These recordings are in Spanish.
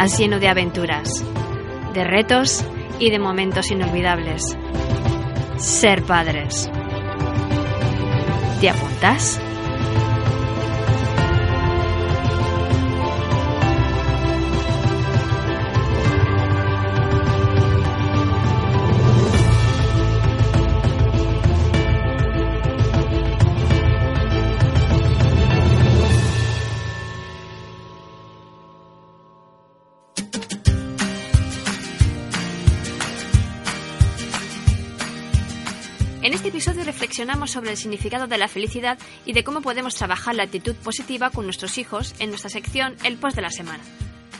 Más lleno de aventuras, de retos y de momentos inolvidables. Ser padres. ¿Te apuntas? Reflexionamos sobre el significado de la felicidad y de cómo podemos trabajar la actitud positiva con nuestros hijos en nuestra sección El Post de la Semana.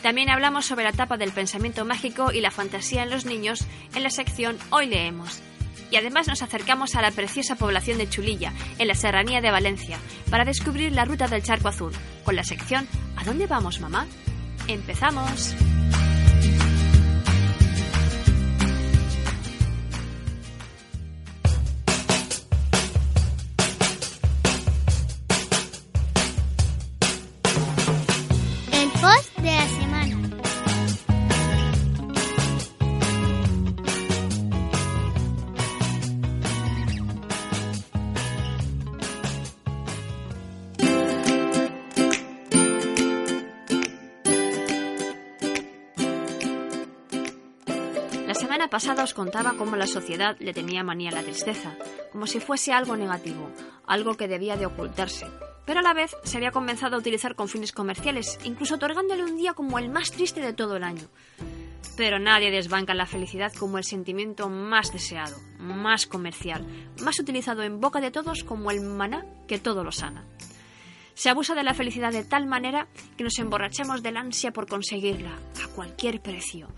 También hablamos sobre la etapa del pensamiento mágico y la fantasía en los niños en la sección Hoy leemos. Y además nos acercamos a la preciosa población de Chulilla, en la serranía de Valencia, para descubrir la ruta del Charco Azul, con la sección ¿A dónde vamos, mamá? ¡Empezamos! Semana pasada os contaba cómo la sociedad le tenía manía a la tristeza, como si fuese algo negativo, algo que debía de ocultarse. Pero a la vez se había comenzado a utilizar con fines comerciales, incluso otorgándole un día como el más triste de todo el año. Pero nadie desbanca la felicidad como el sentimiento más deseado, más comercial, más utilizado en boca de todos como el maná que todo lo sana. Se abusa de la felicidad de tal manera que nos emborrachamos del ansia por conseguirla, a cualquier precio.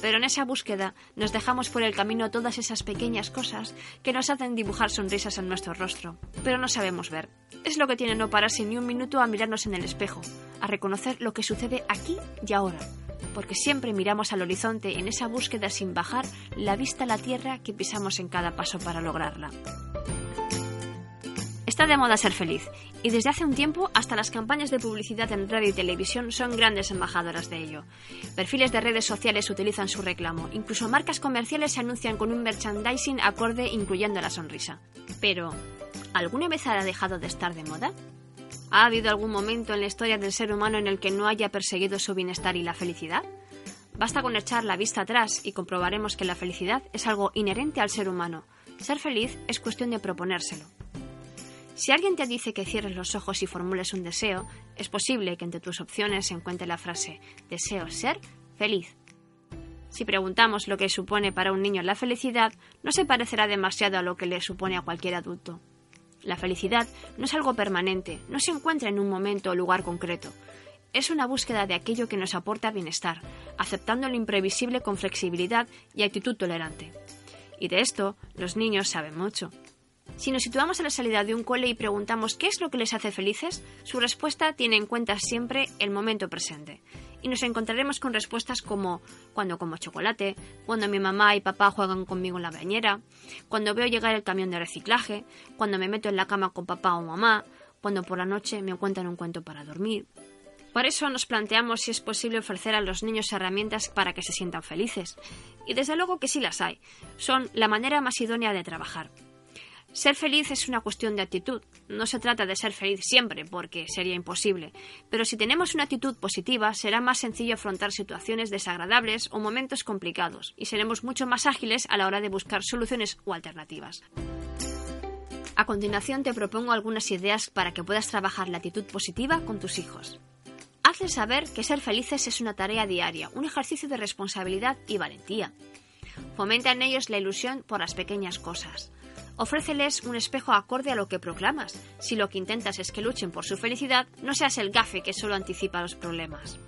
Pero en esa búsqueda nos dejamos por el camino todas esas pequeñas cosas que nos hacen dibujar sonrisas en nuestro rostro, pero no sabemos ver. Es lo que tiene no pararse ni un minuto a mirarnos en el espejo, a reconocer lo que sucede aquí y ahora, porque siempre miramos al horizonte en esa búsqueda sin bajar la vista a la tierra que pisamos en cada paso para lograrla. Está de moda ser feliz, y desde hace un tiempo hasta las campañas de publicidad en radio y televisión son grandes embajadoras de ello. Perfiles de redes sociales utilizan su reclamo, incluso marcas comerciales se anuncian con un merchandising acorde incluyendo la sonrisa. Pero, ¿alguna vez ha dejado de estar de moda? ¿Ha habido algún momento en la historia del ser humano en el que no haya perseguido su bienestar y la felicidad? Basta con echar la vista atrás y comprobaremos que la felicidad es algo inherente al ser humano. Ser feliz es cuestión de proponérselo. Si alguien te dice que cierres los ojos y formules un deseo, es posible que entre tus opciones se encuentre la frase deseo ser feliz. Si preguntamos lo que supone para un niño la felicidad, no se parecerá demasiado a lo que le supone a cualquier adulto. La felicidad no es algo permanente, no se encuentra en un momento o lugar concreto. Es una búsqueda de aquello que nos aporta bienestar, aceptando lo imprevisible con flexibilidad y actitud tolerante. Y de esto los niños saben mucho. Si nos situamos a la salida de un cole y preguntamos qué es lo que les hace felices, su respuesta tiene en cuenta siempre el momento presente. Y nos encontraremos con respuestas como cuando como chocolate, cuando mi mamá y papá juegan conmigo en la bañera, cuando veo llegar el camión de reciclaje, cuando me meto en la cama con papá o mamá, cuando por la noche me cuentan un cuento para dormir. Por eso nos planteamos si es posible ofrecer a los niños herramientas para que se sientan felices. Y desde luego que sí las hay. Son la manera más idónea de trabajar. Ser feliz es una cuestión de actitud. No se trata de ser feliz siempre, porque sería imposible. Pero si tenemos una actitud positiva, será más sencillo afrontar situaciones desagradables o momentos complicados, y seremos mucho más ágiles a la hora de buscar soluciones o alternativas. A continuación te propongo algunas ideas para que puedas trabajar la actitud positiva con tus hijos. Hazles saber que ser felices es una tarea diaria, un ejercicio de responsabilidad y valentía. Fomenta en ellos la ilusión por las pequeñas cosas. Ofréceles un espejo acorde a lo que proclamas. Si lo que intentas es que luchen por su felicidad, no seas el gafe que solo anticipa los problemas.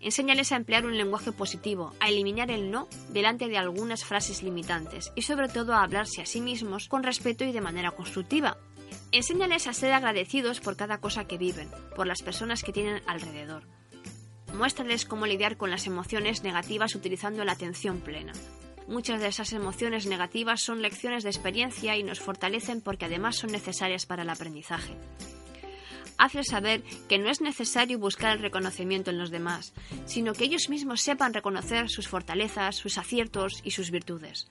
Enséñales a emplear un lenguaje positivo, a eliminar el no delante de algunas frases limitantes y sobre todo a hablarse a sí mismos con respeto y de manera constructiva. Enséñales a ser agradecidos por cada cosa que viven, por las personas que tienen alrededor. Muéstrales cómo lidiar con las emociones negativas utilizando la atención plena. Muchas de esas emociones negativas son lecciones de experiencia y nos fortalecen porque además son necesarias para el aprendizaje. Hazles saber que no es necesario buscar el reconocimiento en los demás, sino que ellos mismos sepan reconocer sus fortalezas, sus aciertos y sus virtudes.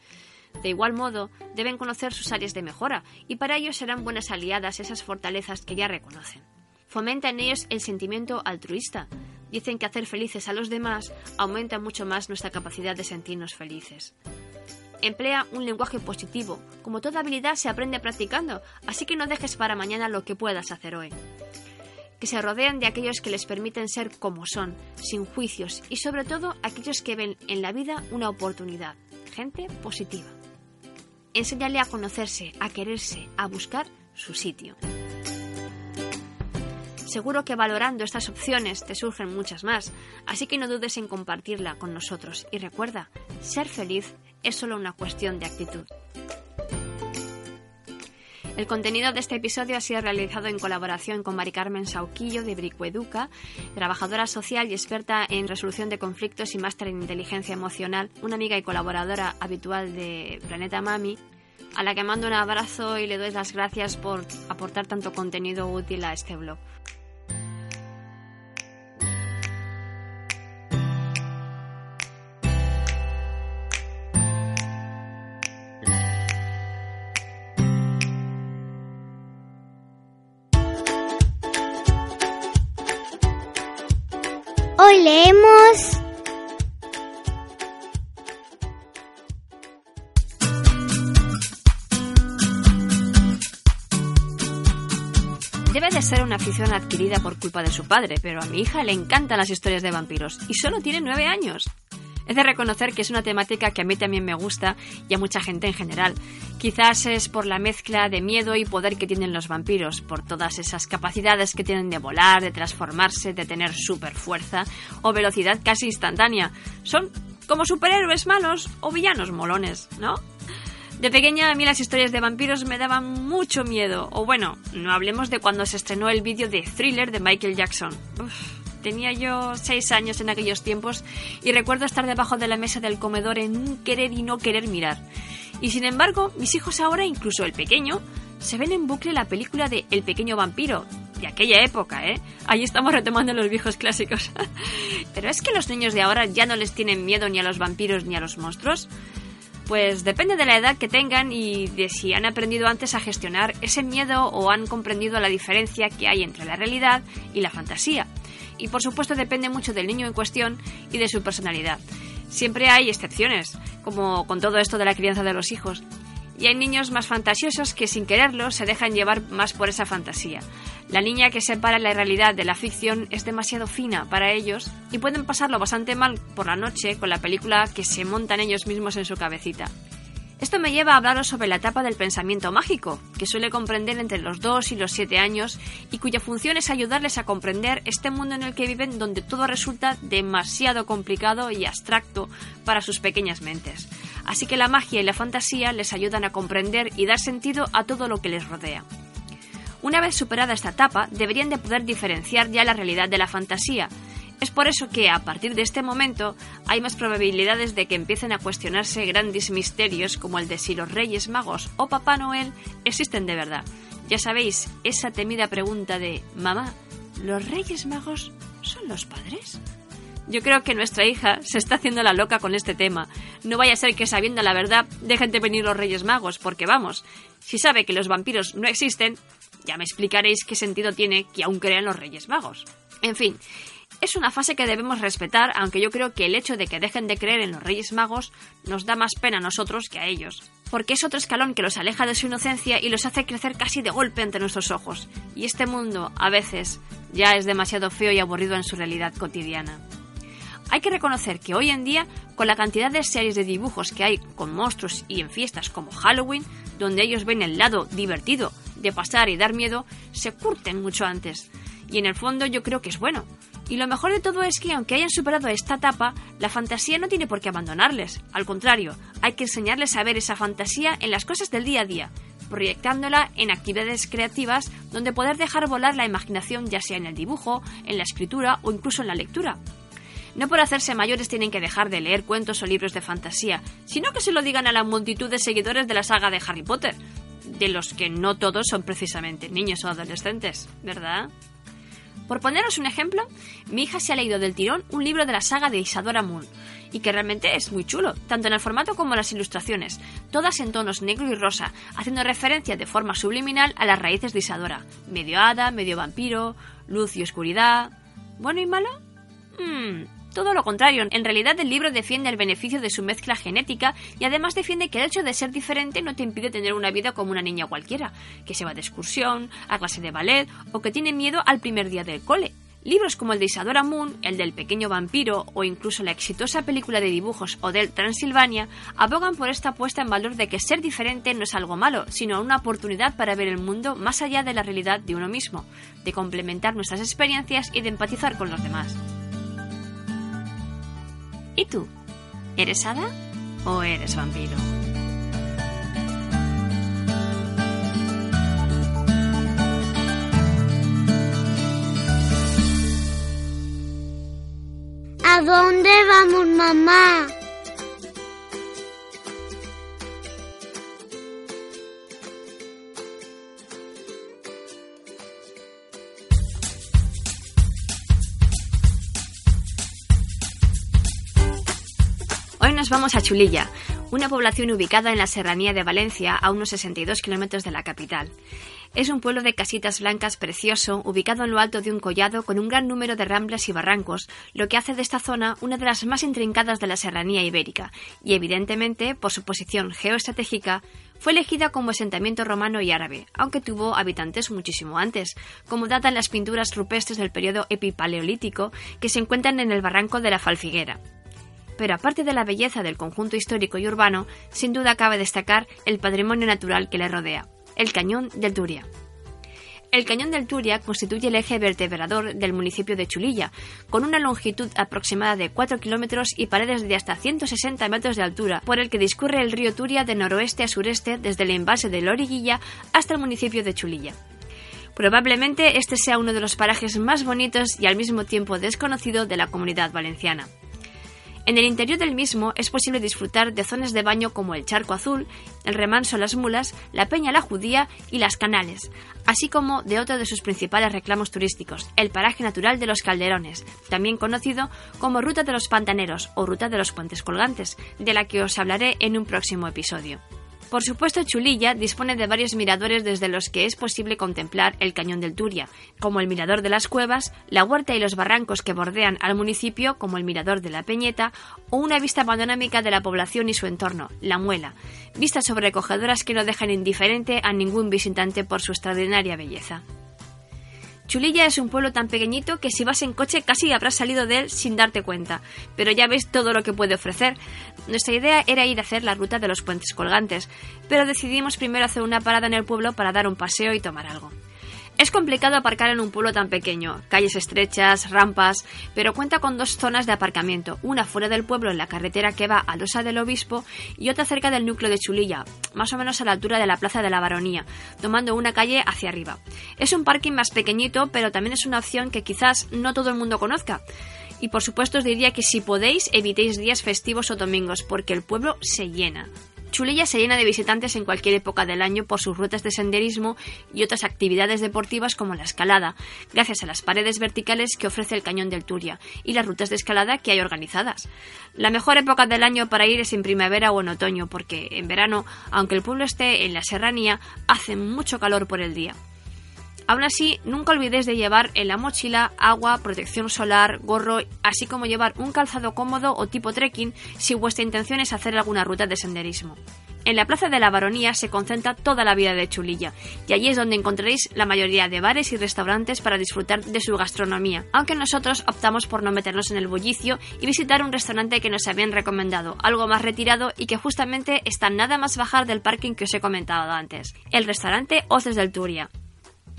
De igual modo, deben conocer sus áreas de mejora y para ello serán buenas aliadas esas fortalezas que ya reconocen. Fomenta en ellos el sentimiento altruista, Dicen que hacer felices a los demás aumenta mucho más nuestra capacidad de sentirnos felices. Emplea un lenguaje positivo. Como toda habilidad se aprende practicando, así que no dejes para mañana lo que puedas hacer hoy. Que se rodeen de aquellos que les permiten ser como son, sin juicios y sobre todo aquellos que ven en la vida una oportunidad. Gente positiva. Enséñale a conocerse, a quererse, a buscar su sitio. Seguro que valorando estas opciones te surgen muchas más, así que no dudes en compartirla con nosotros y recuerda, ser feliz es solo una cuestión de actitud. El contenido de este episodio ha sido realizado en colaboración con Mari Carmen Sauquillo de Bricueduca, trabajadora social y experta en resolución de conflictos y máster en inteligencia emocional, una amiga y colaboradora habitual de Planeta Mami, a la que mando un abrazo y le doy las gracias por aportar tanto contenido útil a este blog. Adquirida por culpa de su padre, pero a mi hija le encantan las historias de vampiros y solo tiene nueve años. He de reconocer que es una temática que a mí también me gusta y a mucha gente en general. Quizás es por la mezcla de miedo y poder que tienen los vampiros, por todas esas capacidades que tienen de volar, de transformarse, de tener super fuerza o velocidad casi instantánea. Son como superhéroes malos o villanos molones, ¿no? De pequeña a mí las historias de vampiros me daban mucho miedo. O bueno, no hablemos de cuando se estrenó el vídeo de Thriller de Michael Jackson. Tenía yo seis años en aquellos tiempos y recuerdo estar debajo de la mesa del comedor en un querer y no querer mirar. Y sin embargo, mis hijos ahora, incluso el pequeño, se ven en bucle la película de El pequeño vampiro, de aquella época, ¿eh? Ahí estamos retomando los viejos clásicos. Pero es que los niños de ahora ya no les tienen miedo ni a los vampiros ni a los monstruos. Pues depende de la edad que tengan y de si han aprendido antes a gestionar ese miedo o han comprendido la diferencia que hay entre la realidad y la fantasía y por supuesto depende mucho del niño en cuestión y de su personalidad. Siempre hay excepciones, como con todo esto de la crianza de los hijos. Y hay niños más fantasiosos que sin quererlo se dejan llevar más por esa fantasía. La niña que separa la realidad de la ficción es demasiado fina para ellos y pueden pasarlo bastante mal por la noche con la película que se montan ellos mismos en su cabecita. Esto me lleva a hablaros sobre la etapa del pensamiento mágico, que suele comprender entre los 2 y los 7 años y cuya función es ayudarles a comprender este mundo en el que viven donde todo resulta demasiado complicado y abstracto para sus pequeñas mentes. Así que la magia y la fantasía les ayudan a comprender y dar sentido a todo lo que les rodea. Una vez superada esta etapa, deberían de poder diferenciar ya la realidad de la fantasía, es por eso que a partir de este momento hay más probabilidades de que empiecen a cuestionarse grandes misterios como el de si los Reyes Magos o Papá Noel existen de verdad. Ya sabéis, esa temida pregunta de Mamá, ¿los Reyes Magos son los padres? Yo creo que nuestra hija se está haciendo la loca con este tema. No vaya a ser que sabiendo la verdad dejen de venir los Reyes Magos, porque vamos, si sabe que los vampiros no existen, ya me explicaréis qué sentido tiene que aún crean los Reyes Magos. En fin, es una fase que debemos respetar, aunque yo creo que el hecho de que dejen de creer en los Reyes Magos nos da más pena a nosotros que a ellos, porque es otro escalón que los aleja de su inocencia y los hace crecer casi de golpe ante nuestros ojos. Y este mundo, a veces, ya es demasiado feo y aburrido en su realidad cotidiana. Hay que reconocer que hoy en día, con la cantidad de series de dibujos que hay con monstruos y en fiestas como Halloween, donde ellos ven el lado divertido de pasar y dar miedo, se curten mucho antes. Y en el fondo yo creo que es bueno, y lo mejor de todo es que, aunque hayan superado esta etapa, la fantasía no tiene por qué abandonarles. Al contrario, hay que enseñarles a ver esa fantasía en las cosas del día a día, proyectándola en actividades creativas donde poder dejar volar la imaginación ya sea en el dibujo, en la escritura o incluso en la lectura. No por hacerse mayores tienen que dejar de leer cuentos o libros de fantasía, sino que se lo digan a la multitud de seguidores de la saga de Harry Potter, de los que no todos son precisamente niños o adolescentes, ¿verdad? Por poneros un ejemplo, mi hija se ha leído del tirón un libro de la saga de Isadora Moon, y que realmente es muy chulo, tanto en el formato como en las ilustraciones, todas en tonos negro y rosa, haciendo referencia de forma subliminal a las raíces de Isadora, medio hada, medio vampiro, luz y oscuridad. ¿Bueno y malo? Hmm, todo lo contrario, en realidad el libro defiende el beneficio de su mezcla genética y además defiende que el hecho de ser diferente no te impide tener una vida como una niña cualquiera, que se va de excursión, a clase de ballet o que tiene miedo al primer día del cole. Libros como el de Isadora Moon, el del pequeño vampiro o incluso la exitosa película de dibujos Odell Transilvania abogan por esta puesta en valor de que ser diferente no es algo malo, sino una oportunidad para ver el mundo más allá de la realidad de uno mismo, de complementar nuestras experiencias y de empatizar con los demás. ¿Y tú? ¿Eres hada o eres vampiro? ¿A dónde vamos, mamá? Vamos a Chulilla, una población ubicada en la serranía de Valencia, a unos 62 kilómetros de la capital. Es un pueblo de casitas blancas precioso, ubicado en lo alto de un collado con un gran número de ramblas y barrancos, lo que hace de esta zona una de las más intrincadas de la serranía ibérica, y evidentemente, por su posición geoestratégica, fue elegida como asentamiento romano y árabe, aunque tuvo habitantes muchísimo antes, como datan las pinturas rupestres del periodo epipaleolítico que se encuentran en el barranco de la Falfiguera pero aparte de la belleza del conjunto histórico y urbano, sin duda cabe destacar el patrimonio natural que le rodea, el Cañón del Turia. El Cañón del Turia constituye el eje vertebrador del municipio de Chulilla, con una longitud aproximada de 4 kilómetros y paredes de hasta 160 metros de altura, por el que discurre el río Turia de noroeste a sureste desde el embalse de Loriguilla hasta el municipio de Chulilla. Probablemente este sea uno de los parajes más bonitos y al mismo tiempo desconocido de la comunidad valenciana. En el interior del mismo es posible disfrutar de zonas de baño como el Charco Azul, el Remanso Las Mulas, la Peña La Judía y las Canales, así como de otro de sus principales reclamos turísticos, el paraje natural de los Calderones, también conocido como Ruta de los Pantaneros o Ruta de los Puentes Colgantes, de la que os hablaré en un próximo episodio. Por supuesto, Chulilla dispone de varios miradores desde los que es posible contemplar el cañón del Turia, como el mirador de las cuevas, la huerta y los barrancos que bordean al municipio, como el mirador de la Peñeta, o una vista panorámica de la población y su entorno, la Muela, vistas sobrecogedoras que no dejan indiferente a ningún visitante por su extraordinaria belleza. Chulilla es un pueblo tan pequeñito que si vas en coche casi habrás salido de él sin darte cuenta, pero ya ves todo lo que puede ofrecer. Nuestra idea era ir a hacer la ruta de los puentes colgantes, pero decidimos primero hacer una parada en el pueblo para dar un paseo y tomar algo. Es complicado aparcar en un pueblo tan pequeño, calles estrechas, rampas, pero cuenta con dos zonas de aparcamiento, una fuera del pueblo en la carretera que va a Losa del Obispo y otra cerca del núcleo de Chulilla, más o menos a la altura de la Plaza de la Baronía, tomando una calle hacia arriba. Es un parking más pequeñito, pero también es una opción que quizás no todo el mundo conozca. Y por supuesto os diría que si podéis evitéis días festivos o domingos, porque el pueblo se llena. Chulilla se llena de visitantes en cualquier época del año por sus rutas de senderismo y otras actividades deportivas como la escalada, gracias a las paredes verticales que ofrece el cañón del Turia y las rutas de escalada que hay organizadas. La mejor época del año para ir es en primavera o en otoño, porque en verano, aunque el pueblo esté en la serranía, hace mucho calor por el día. Aún así, nunca olvidéis de llevar en la mochila agua, protección solar, gorro, así como llevar un calzado cómodo o tipo trekking si vuestra intención es hacer alguna ruta de senderismo. En la Plaza de la Baronía se concentra toda la vida de Chulilla, y allí es donde encontraréis la mayoría de bares y restaurantes para disfrutar de su gastronomía, aunque nosotros optamos por no meternos en el bullicio y visitar un restaurante que nos habían recomendado, algo más retirado y que justamente está nada más bajar del parking que os he comentado antes, el restaurante Oces del Turia.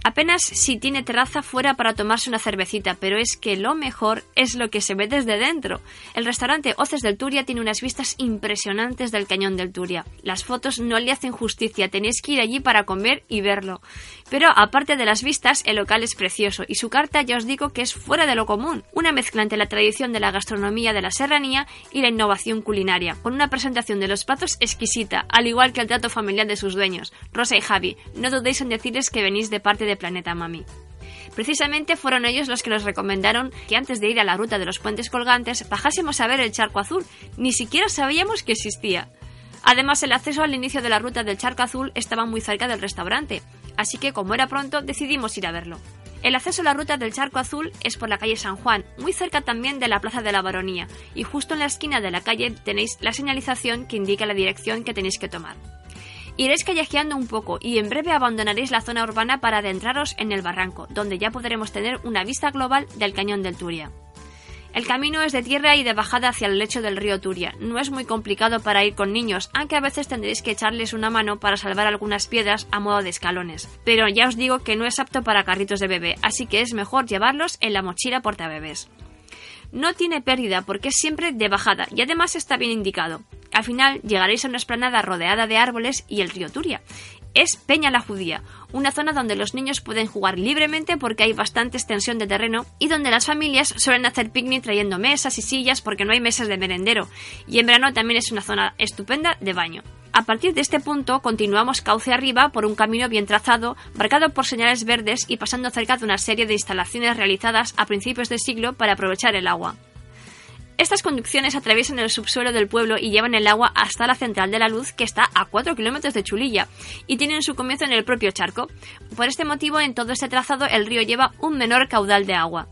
Apenas si tiene terraza fuera para tomarse una cervecita, pero es que lo mejor es lo que se ve desde dentro. El restaurante Oces del Turia tiene unas vistas impresionantes del cañón del Turia. Las fotos no le hacen justicia, tenéis que ir allí para comer y verlo. Pero aparte de las vistas, el local es precioso y su carta ya os digo que es fuera de lo común, una mezcla entre la tradición de la gastronomía de la serranía y la innovación culinaria, con una presentación de los platos exquisita, al igual que el trato familiar de sus dueños. Rosa y Javi, no dudéis en decirles que venís de parte de Planeta Mami. Precisamente fueron ellos los que nos recomendaron que antes de ir a la ruta de los puentes colgantes bajásemos a ver el charco azul. Ni siquiera sabíamos que existía. Además, el acceso al inicio de la ruta del charco azul estaba muy cerca del restaurante, así que como era pronto decidimos ir a verlo. El acceso a la ruta del Charco Azul es por la calle San Juan, muy cerca también de la Plaza de la Baronía, y justo en la esquina de la calle tenéis la señalización que indica la dirección que tenéis que tomar. Iréis callejeando un poco y en breve abandonaréis la zona urbana para adentraros en el barranco, donde ya podremos tener una vista global del cañón del Turia. El camino es de tierra y de bajada hacia el lecho del río Turia. No es muy complicado para ir con niños, aunque a veces tendréis que echarles una mano para salvar algunas piedras a modo de escalones. Pero ya os digo que no es apto para carritos de bebé, así que es mejor llevarlos en la mochila portabebés. No tiene pérdida porque es siempre de bajada y además está bien indicado. Al final llegaréis a una esplanada rodeada de árboles y el río Turia. Es Peña la Judía, una zona donde los niños pueden jugar libremente porque hay bastante extensión de terreno y donde las familias suelen hacer picnic trayendo mesas y sillas porque no hay mesas de merendero. Y en verano también es una zona estupenda de baño. A partir de este punto continuamos cauce arriba por un camino bien trazado, marcado por señales verdes y pasando cerca de una serie de instalaciones realizadas a principios de siglo para aprovechar el agua. Estas conducciones atraviesan el subsuelo del pueblo y llevan el agua hasta la central de la luz que está a 4 kilómetros de Chulilla y tienen su comienzo en el propio charco. Por este motivo, en todo este trazado el río lleva un menor caudal de agua.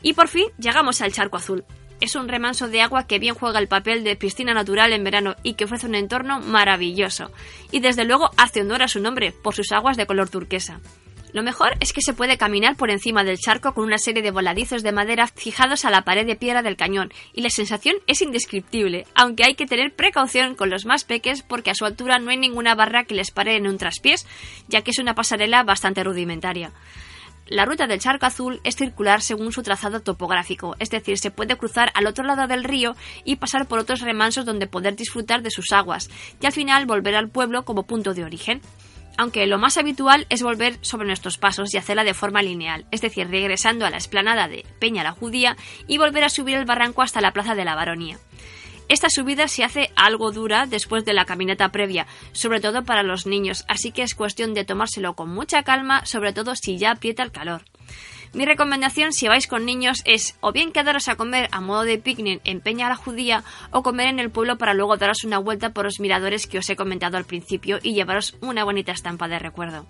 Y por fin llegamos al charco azul. Es un remanso de agua que bien juega el papel de piscina natural en verano y que ofrece un entorno maravilloso. Y desde luego hace honor a su nombre por sus aguas de color turquesa. Lo mejor es que se puede caminar por encima del charco con una serie de voladizos de madera fijados a la pared de piedra del cañón, y la sensación es indescriptible, aunque hay que tener precaución con los más peques porque a su altura no hay ninguna barra que les pare en un traspiés, ya que es una pasarela bastante rudimentaria. La ruta del charco azul es circular según su trazado topográfico, es decir, se puede cruzar al otro lado del río y pasar por otros remansos donde poder disfrutar de sus aguas, y al final volver al pueblo como punto de origen aunque lo más habitual es volver sobre nuestros pasos y hacerla de forma lineal, es decir, regresando a la esplanada de Peña la Judía y volver a subir el barranco hasta la Plaza de la Baronía. Esta subida se hace algo dura después de la caminata previa, sobre todo para los niños, así que es cuestión de tomárselo con mucha calma, sobre todo si ya aprieta el calor. Mi recomendación si vais con niños es o bien quedaros a comer a modo de picnic en Peña la Judía o comer en el pueblo para luego daros una vuelta por los miradores que os he comentado al principio y llevaros una bonita estampa de recuerdo.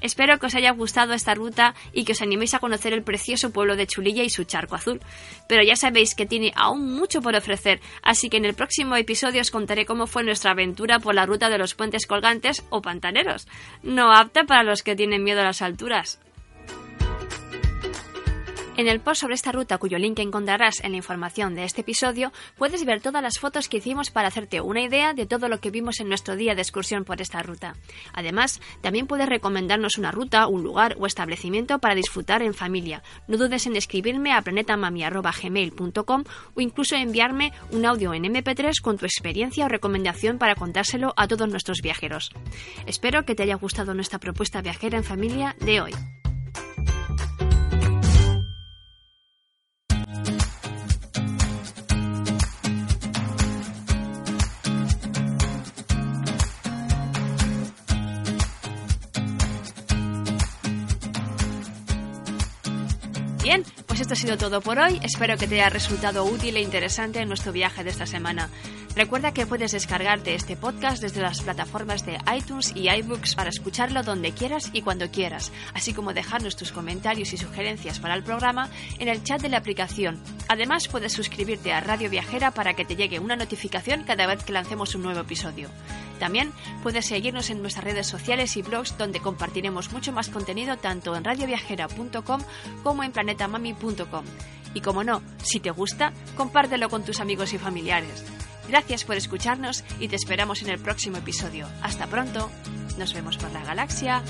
Espero que os haya gustado esta ruta y que os animéis a conocer el precioso pueblo de Chulilla y su charco azul. Pero ya sabéis que tiene aún mucho por ofrecer, así que en el próximo episodio os contaré cómo fue nuestra aventura por la ruta de los puentes colgantes o pantaneros, no apta para los que tienen miedo a las alturas. En el post sobre esta ruta, cuyo link encontrarás en la información de este episodio, puedes ver todas las fotos que hicimos para hacerte una idea de todo lo que vimos en nuestro día de excursión por esta ruta. Además, también puedes recomendarnos una ruta, un lugar o establecimiento para disfrutar en familia. No dudes en escribirme a planetamami.gmail.com o incluso enviarme un audio en MP3 con tu experiencia o recomendación para contárselo a todos nuestros viajeros. Espero que te haya gustado nuestra propuesta viajera en familia de hoy. Ha sido todo por hoy. Espero que te haya resultado útil e interesante en nuestro viaje de esta semana. Recuerda que puedes descargarte este podcast desde las plataformas de iTunes y iBooks para escucharlo donde quieras y cuando quieras, así como dejarnos tus comentarios y sugerencias para el programa en el chat de la aplicación. Además, puedes suscribirte a Radio Viajera para que te llegue una notificación cada vez que lancemos un nuevo episodio. También puedes seguirnos en nuestras redes sociales y blogs donde compartiremos mucho más contenido tanto en radioviajera.com como en planetamami.com. Y como no, si te gusta, compártelo con tus amigos y familiares. Gracias por escucharnos y te esperamos en el próximo episodio. Hasta pronto. Nos vemos por la galaxia.